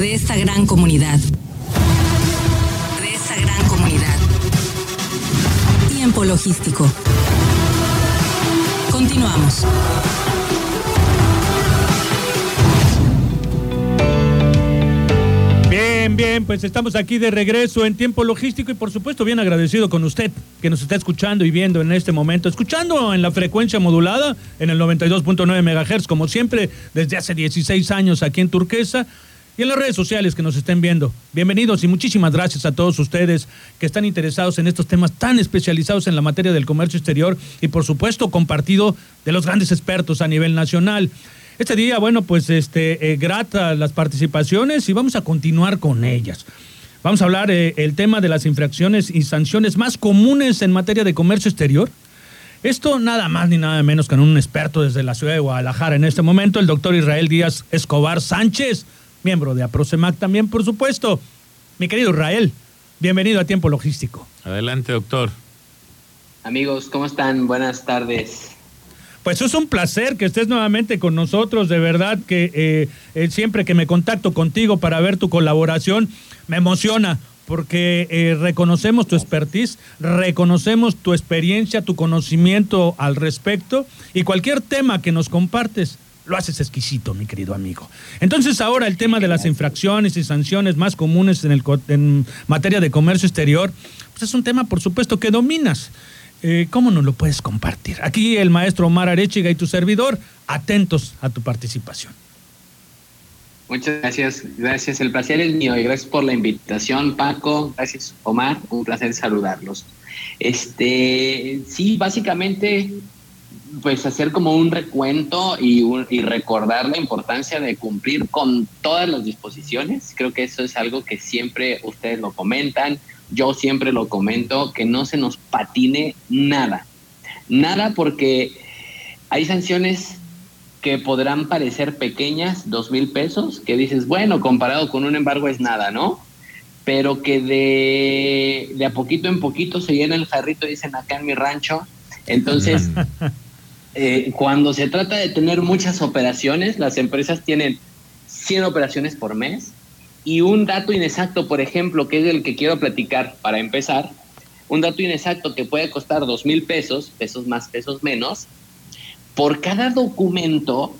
de esta gran comunidad. De esta gran comunidad. Tiempo logístico. Continuamos. Bien, bien, pues estamos aquí de regreso en tiempo logístico y por supuesto bien agradecido con usted que nos está escuchando y viendo en este momento, escuchando en la frecuencia modulada en el 92.9 MHz, como siempre, desde hace 16 años aquí en Turquesa y en las redes sociales que nos estén viendo. Bienvenidos y muchísimas gracias a todos ustedes que están interesados en estos temas tan especializados en la materia del comercio exterior y por supuesto compartido de los grandes expertos a nivel nacional. Este día, bueno, pues este, eh, grata las participaciones y vamos a continuar con ellas. Vamos a hablar eh, el tema de las infracciones y sanciones más comunes en materia de comercio exterior. Esto nada más ni nada menos que un experto desde la ciudad de Guadalajara en este momento, el doctor Israel Díaz Escobar Sánchez, miembro de APROCEMAC también, por supuesto. Mi querido Israel, bienvenido a Tiempo Logístico. Adelante, doctor. Amigos, ¿cómo están? Buenas tardes. Pues es un placer que estés nuevamente con nosotros, de verdad que eh, eh, siempre que me contacto contigo para ver tu colaboración, me emociona porque eh, reconocemos tu expertise, reconocemos tu experiencia, tu conocimiento al respecto y cualquier tema que nos compartes. Lo haces exquisito, mi querido amigo. Entonces ahora el tema de las infracciones y sanciones más comunes en, el, en materia de comercio exterior, pues es un tema por supuesto que dominas. Eh, ¿cómo nos lo puedes compartir? Aquí el maestro Omar Arechiga y tu servidor, atentos a tu participación. Muchas gracias, gracias. El placer es mío y gracias por la invitación, Paco. Gracias, Omar. Un placer saludarlos. Este, sí, básicamente, pues hacer como un recuento y, y recordar la importancia de cumplir con todas las disposiciones. Creo que eso es algo que siempre ustedes lo comentan yo siempre lo comento, que no se nos patine nada. Nada porque hay sanciones que podrán parecer pequeñas, dos mil pesos, que dices, bueno, comparado con un embargo es nada, ¿no? Pero que de, de a poquito en poquito se llena el jarrito, dicen acá en mi rancho. Entonces, eh, cuando se trata de tener muchas operaciones, las empresas tienen 100 operaciones por mes, y un dato inexacto, por ejemplo, que es el que quiero platicar para empezar, un dato inexacto que puede costar dos mil pesos, pesos más, pesos menos, por cada documento,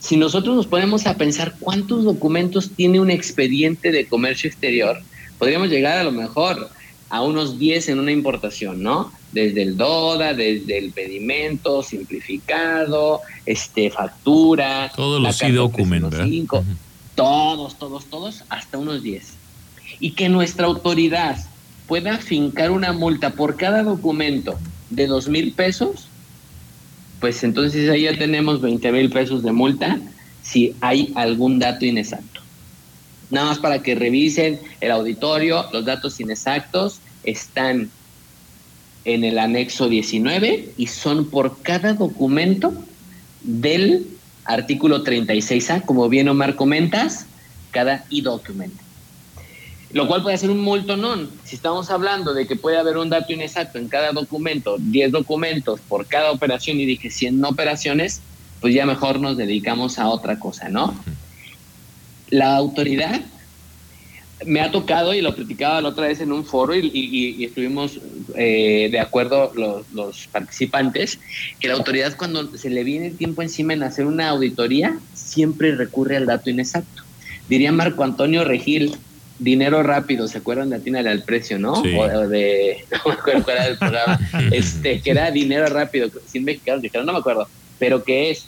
si nosotros nos ponemos a pensar cuántos documentos tiene un expediente de comercio exterior, podríamos llegar a lo mejor a unos 10 en una importación, ¿no? Desde el DODA, desde el pedimento simplificado, este factura, todos los documentos todos, todos, todos, hasta unos 10. Y que nuestra autoridad pueda fincar una multa por cada documento de dos mil pesos, pues entonces ahí ya tenemos 20 mil pesos de multa si hay algún dato inexacto. Nada más para que revisen el auditorio, los datos inexactos están en el anexo 19 y son por cada documento del artículo 36A, como bien Omar comentas, cada e-document. Lo cual puede ser un multonón. Si estamos hablando de que puede haber un dato inexacto en cada documento, 10 documentos por cada operación y dije 100 operaciones, pues ya mejor nos dedicamos a otra cosa, ¿no? La autoridad me ha tocado, y lo platicaba la otra vez en un foro, y, estuvimos eh, de acuerdo los, participantes, que la autoridad cuando se le viene tiempo encima en hacer una auditoría, siempre recurre al dato inexacto. Diría Marco Antonio Regil, dinero rápido, ¿se acuerdan de Atina al precio, no? O de, no me acuerdo cuál era el programa, este, que era dinero rápido, sin mexicanos dijeron, no me acuerdo, pero que es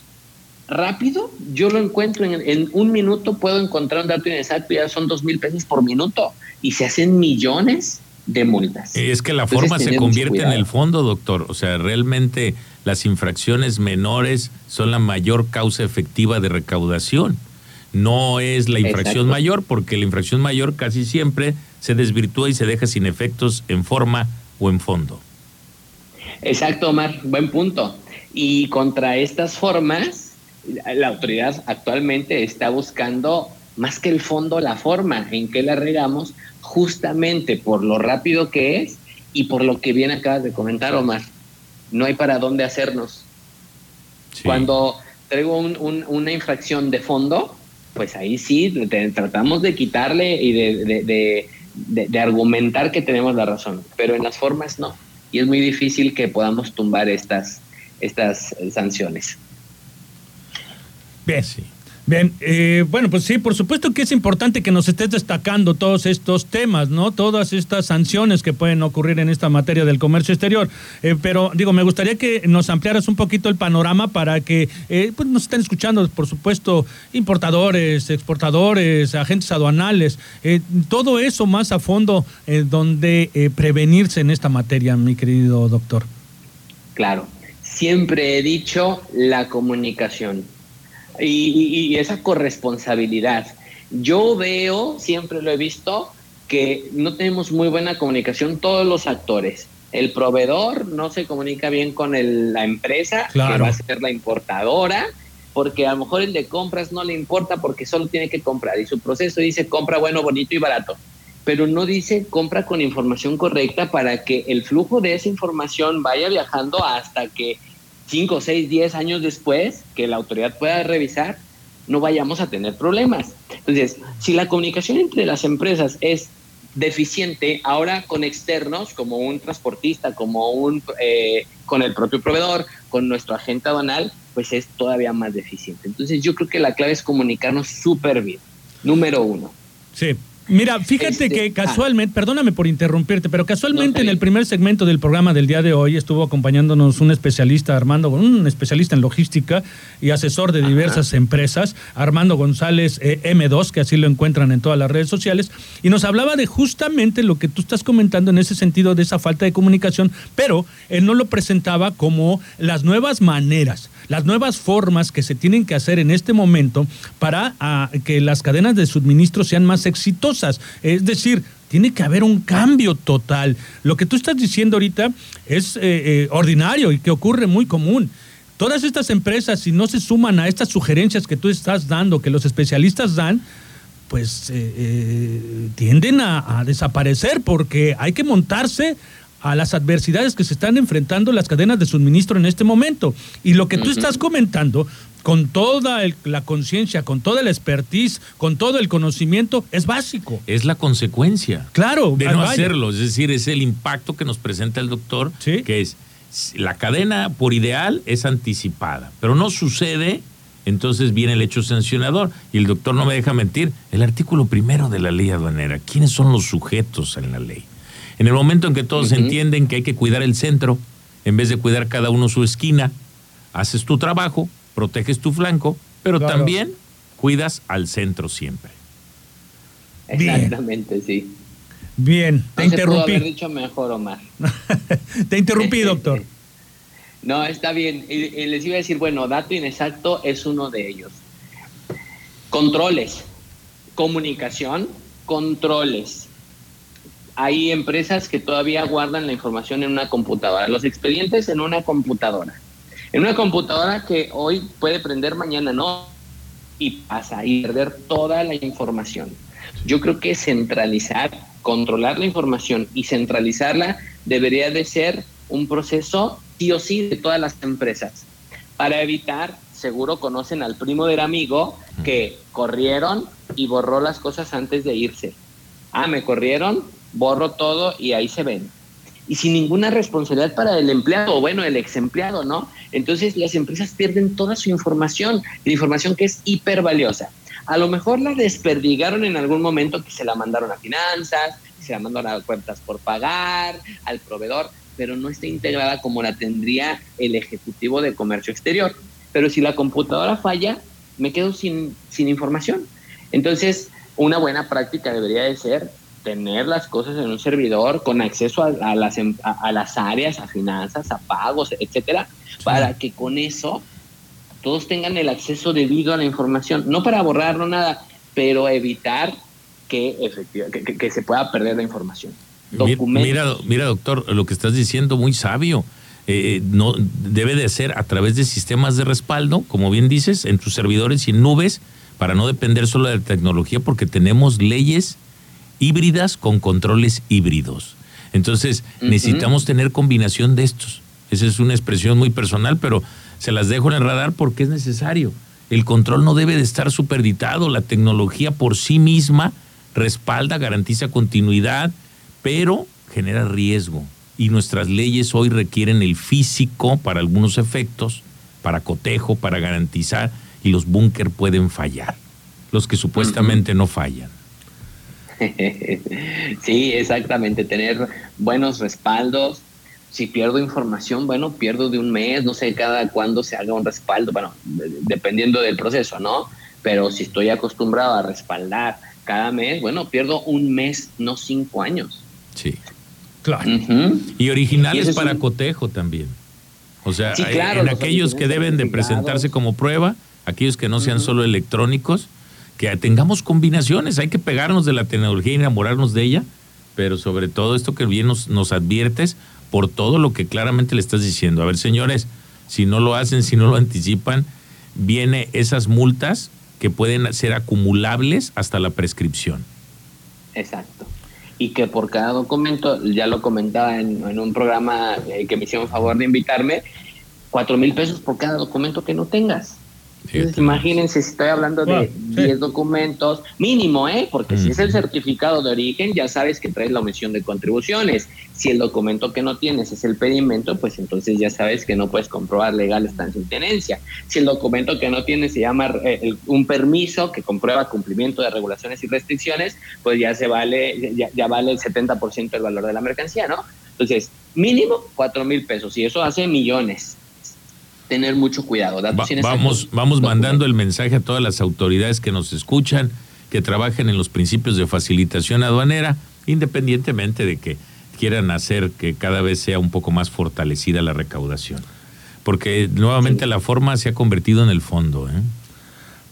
rápido, yo lo encuentro en, un minuto, puedo encontrar un dato inexacto, ya son dos mil pesos por minuto y se hacen millones de multas. Es que la forma se convierte en el fondo, doctor. O sea, realmente las infracciones menores son la mayor causa efectiva de recaudación. No es la infracción mayor, porque la infracción mayor casi siempre se desvirtúa y se deja sin efectos en forma o en fondo. Exacto, Omar, buen punto. Y contra estas formas, la autoridad actualmente está buscando más que el fondo, la forma en que la regamos, justamente por lo rápido que es y por lo que bien acabas de comentar, Omar. No hay para dónde hacernos. Cuando traigo una infracción de fondo, pues ahí sí tratamos de quitarle y de, de, argumentar que tenemos la razón, pero en las formas no. Y es muy difícil que podamos tumbar estas, estas sanciones. Bien, sí. Bien, eh, bueno, pues sí, por supuesto que es importante que nos estés destacando todos estos temas, ¿no? Todas estas sanciones que pueden ocurrir en esta materia del comercio exterior. Eh, pero digo, me gustaría que nos ampliaras un poquito el panorama para que eh, pues nos estén escuchando, por supuesto, importadores, exportadores, agentes aduanales, todo eso más a fondo donde prevenirse en esta materia, mi querido doctor. Claro, siempre he dicho la comunicación y, esa corresponsabilidad. Yo veo, siempre lo he visto, que no tenemos muy buena comunicación todos los actores. El proveedor no se comunica bien con la empresa, que va a ser la importadora, porque a lo mejor el de compras no le importa porque solo tiene que comprar y su proceso dice compra bueno, bonito y barato, pero no dice compra con información correcta para que el flujo de esa información vaya viajando hasta que 5, 6, 10 años después que la autoridad pueda revisar, no vayamos a tener problemas. Entonces, si la comunicación entre las empresas es deficiente, ahora con externos, como un transportista, como un eh, con el propio proveedor, con nuestro agente aduanal, pues es todavía más deficiente. Entonces, yo creo que la clave es comunicarnos súper bien. Número uno. Sí, Mira, fíjate este, que ah. casualmente, perdóname por interrumpirte, pero casualmente en el primer segmento del programa del día de hoy estuvo acompañándonos un especialista, Armando, un especialista en logística y asesor de diversas empresas, Armando González eh, M2, que así lo encuentran en todas las redes sociales, y nos hablaba de justamente lo que tú estás comentando en ese sentido de esa falta de comunicación, pero él no lo presentaba como las nuevas maneras las nuevas formas que se tienen que hacer en este momento para ah, que las cadenas de suministro sean más exitosas. Es decir, tiene que haber un cambio total. Lo que tú estás diciendo ahorita es eh, eh, ordinario y que ocurre muy común. Todas estas empresas, si no se suman a estas sugerencias que tú estás dando, que los especialistas dan, pues eh, tienden a, desaparecer porque hay que montarse a las adversidades que se están enfrentando las cadenas de suministro en este momento. Y lo que tú estás comentando, con toda la conciencia, con toda la expertise, con todo el conocimiento, es básico. Es la consecuencia. Claro. De no hacerlo. Es decir, es el impacto que nos presenta el doctor, que es la cadena por ideal es anticipada, pero no sucede, entonces viene el hecho sancionador. Y el doctor no me deja mentir, el artículo primero de la ley aduanera, ¿quiénes son los sujetos en la ley? En el momento en que todos entienden que hay que cuidar el centro, en vez de cuidar cada uno su esquina, haces tu trabajo, proteges tu flanco, pero también cuidas al centro siempre. Exactamente, sí. Bien, te interrumpí. haber dicho mejor, Omar. te interrumpí, doctor. no, está bien. Y les iba a decir, bueno, dato inexacto es uno de ellos. Controles, comunicación, controles hay empresas que todavía guardan la información en una computadora, los expedientes en una computadora. En una computadora que hoy puede prender, mañana no, y pasa y perder toda la información. Yo creo que centralizar, controlar la información y centralizarla debería de ser un proceso sí o sí de todas las empresas para evitar, seguro conocen al primo del amigo que corrieron y borró las cosas antes de irse. Ah, me corrieron, borro todo y ahí se ven. Y sin ninguna responsabilidad para el empleado, o bueno, el ex empleado, ¿no? Entonces las empresas pierden toda su información, la información que es hiper valiosa. A lo mejor la desperdigaron en algún momento que se la mandaron a finanzas, se la mandaron a cuentas por pagar, al proveedor, pero no está integrada como la tendría el ejecutivo de comercio exterior. Pero si la computadora falla, me quedo sin, sin información. Entonces, una buena práctica debería de ser tener las cosas en un servidor con acceso a, las, em, a, las áreas, a finanzas, a pagos, etcétera, para que con eso todos tengan el acceso debido a la información, no para borrarlo nada, pero evitar que, efectivamente, que, se pueda perder la información. Mira, mira, doctor, lo que estás diciendo muy sabio. Eh, no debe de ser a través de sistemas de respaldo, como bien dices, en tus servidores y en nubes, para no depender solo de la tecnología, porque tenemos leyes híbridas con controles híbridos. Entonces, necesitamos tener combinación de estos. Esa es una expresión muy personal, pero se las dejo en el radar porque es necesario. El control no debe de estar superditado. La tecnología por sí misma respalda, garantiza continuidad, pero genera riesgo. Y nuestras leyes hoy requieren el físico para algunos efectos, para cotejo, para garantizar, y los búnker pueden fallar, los que supuestamente no fallan. Sí, exactamente, tener buenos respaldos. Si pierdo información, bueno, pierdo de un mes, no sé cada cuándo se haga un respaldo, bueno, dependiendo del proceso, ¿no? Pero si estoy acostumbrado a respaldar cada mes, bueno, pierdo un mes, no cinco años. Sí. Claro. Y originales para cotejo también. O sea, en aquellos que deben de presentarse como prueba, aquellos que no sean solo electrónicos, que tengamos combinaciones, hay que pegarnos de la tecnología y enamorarnos de ella, pero sobre todo esto que bien nos, nos adviertes por todo lo que claramente le estás diciendo. A ver, señores, si no lo hacen, si no lo anticipan, viene esas multas que pueden ser acumulables hasta la prescripción. Exacto y que por cada documento, ya lo comentaba en, un programa eh, que me hicieron favor de invitarme, cuatro mil pesos por cada documento que no tengas imagínense si estoy hablando de 10 documentos, mínimo, ¿eh? Porque si es el certificado de origen, ya sabes que traes la omisión de contribuciones. Si el documento que no tienes es el pedimento, pues entonces ya sabes que no puedes comprobar legal estancia en tenencia. Si el documento que no tienes se llama eh, un permiso que comprueba cumplimiento de regulaciones y restricciones, pues ya se vale, ya, ya vale el 70% del valor de la mercancía, ¿no? Entonces, mínimo 4 mil pesos y eso hace millones tener mucho cuidado. vamos vamos mandando el mensaje a todas las autoridades que nos escuchan, que trabajen en los principios de facilitación aduanera, independientemente de que quieran hacer que cada vez sea un poco más fortalecida la recaudación. Porque nuevamente la forma se ha convertido en el fondo. ¿eh?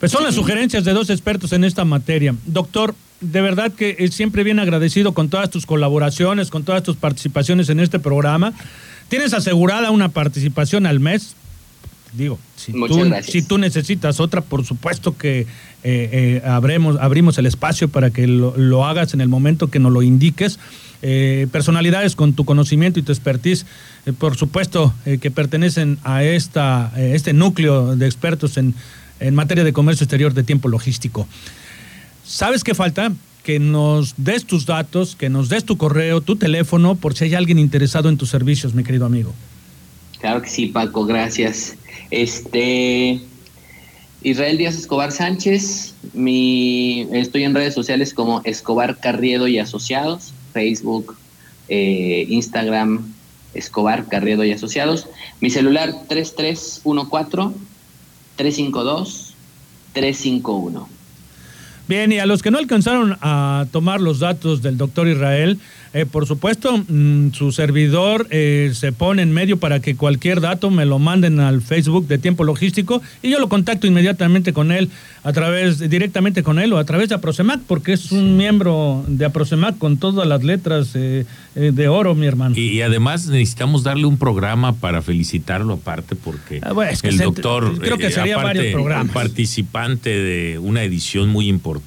Pues son las sugerencias de dos expertos en esta materia. Doctor, de verdad que siempre bien agradecido con todas tus colaboraciones, con todas tus participaciones en este programa. Tienes asegurada una participación al mes digo, si tú, si tú, necesitas otra, por supuesto que eh, eh, abrimos el espacio para que lo, hagas en el momento que nos lo indiques. Eh, personalidades con tu conocimiento y tu expertise, por supuesto que pertenecen a esta, este núcleo de expertos en, en materia de comercio exterior de tiempo logístico. ¿Sabes qué falta? Que nos des tus datos, que nos des tu correo, tu teléfono, por si hay alguien interesado en tus servicios, mi querido amigo. Claro que sí, Paco, gracias. Este Israel Díaz Escobar Sánchez, mi, estoy en redes sociales como Escobar Carriedo y Asociados, Facebook, eh, Instagram, Escobar Carriedo y Asociados. Mi celular 3314 352 351. Bien, y a los que no alcanzaron a tomar los datos del doctor Israel, eh, por supuesto, mm, su servidor eh, se pone en medio para que cualquier dato me lo manden al Facebook de Tiempo Logístico y yo lo contacto inmediatamente con él, a través, directamente con él o a través de Aprosemac, porque es un miembro de Aprosemac con todas las letras eh, de oro, mi hermano. Y, además necesitamos darle un programa para felicitarlo aparte, porque ah, el doctor, creo que sería varios programas. participante de una edición muy importante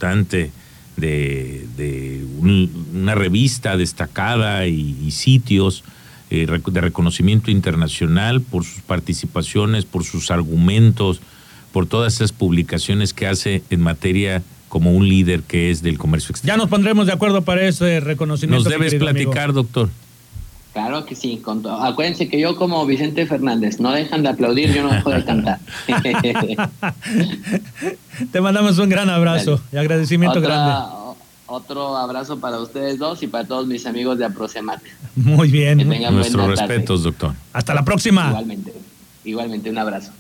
de, una revista destacada y, sitios eh, de reconocimiento internacional por sus participaciones, por sus argumentos, por todas esas publicaciones que hace en materia como un líder que es del comercio exterior. Ya nos pondremos de acuerdo para ese reconocimiento. Nos debes platicar, doctor. Claro que sí. Acuérdense que yo como Vicente Fernández, no dejan de aplaudir, yo no dejo de cantar. Te mandamos un gran abrazo y agradecimiento grande. Otro abrazo para ustedes dos y para todos mis amigos de Aprocemac. Muy bien. Nuestros respetos, doctor. Hasta la próxima. Igualmente. Igualmente, un abrazo.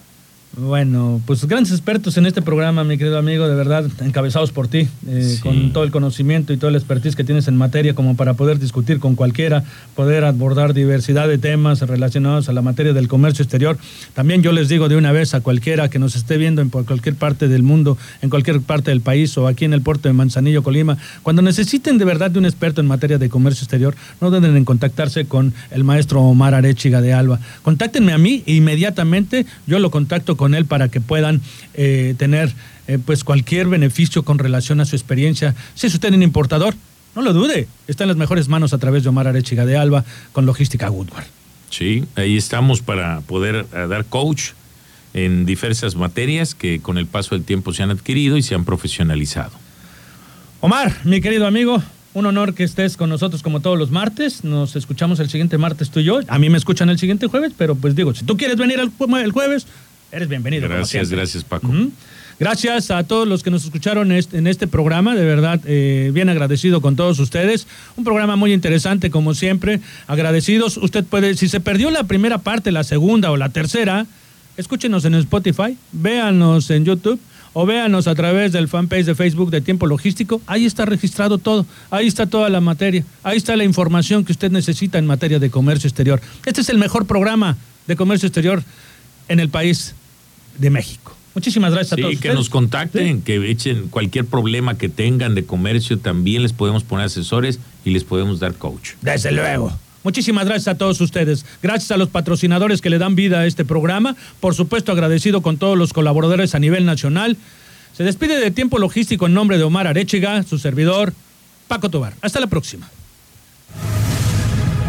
Bueno, pues grandes expertos en este programa, mi querido amigo, de verdad, encabezados por ti, eh, con todo el conocimiento y toda la expertise que tienes en materia, como para poder discutir con cualquiera, poder abordar diversidad de temas relacionados a la materia del comercio exterior. También yo les digo de una vez a cualquiera que nos esté viendo en cualquier parte del mundo, en cualquier parte del país o aquí en el puerto de Manzanillo, Colima, cuando necesiten de verdad de un experto en materia de comercio exterior, no duden en contactarse con el maestro Omar Arechiga de Alba. Contáctenme a mí e inmediatamente yo lo contacto con con él para que puedan eh, tener eh, pues cualquier beneficio con relación a su experiencia. Si es usted un importador, no lo dude, está en las mejores manos a través de Omar Arechiga de Alba con Logística Woodward. Sí, ahí estamos para poder eh, dar coach en diversas materias que con el paso del tiempo se han adquirido y se han profesionalizado. Omar, mi querido amigo, un honor que estés con nosotros como todos los martes. Nos escuchamos el siguiente martes tú y yo. A mí me escuchan el siguiente jueves, pero pues digo, si tú quieres venir el, jueves, eres bienvenido. Gracias, gracias Paco. Gracias a todos los que nos escucharon en este programa, de verdad, eh, bien agradecido con todos ustedes. Un programa muy interesante, como siempre. Agradecidos. Usted puede, si se perdió la primera parte, la segunda o la tercera, escúchenos en Spotify, véanos en YouTube o véanos a través del fanpage de Facebook de Tiempo Logístico. Ahí está registrado todo, ahí está toda la materia, ahí está la información que usted necesita en materia de comercio exterior. Este es el mejor programa de comercio exterior en el país de México. Muchísimas gracias a todos. Sí, que nos contacten, que echen cualquier problema que tengan de comercio, también les podemos poner asesores y les podemos dar coach. Desde luego. Muchísimas gracias a todos ustedes. Gracias a los patrocinadores que le dan vida a este programa. Por supuesto, agradecido con todos los colaboradores a nivel nacional. Se despide de Tiempo Logístico en nombre de Omar Arechiga, su servidor, Paco Tobar. Hasta la próxima.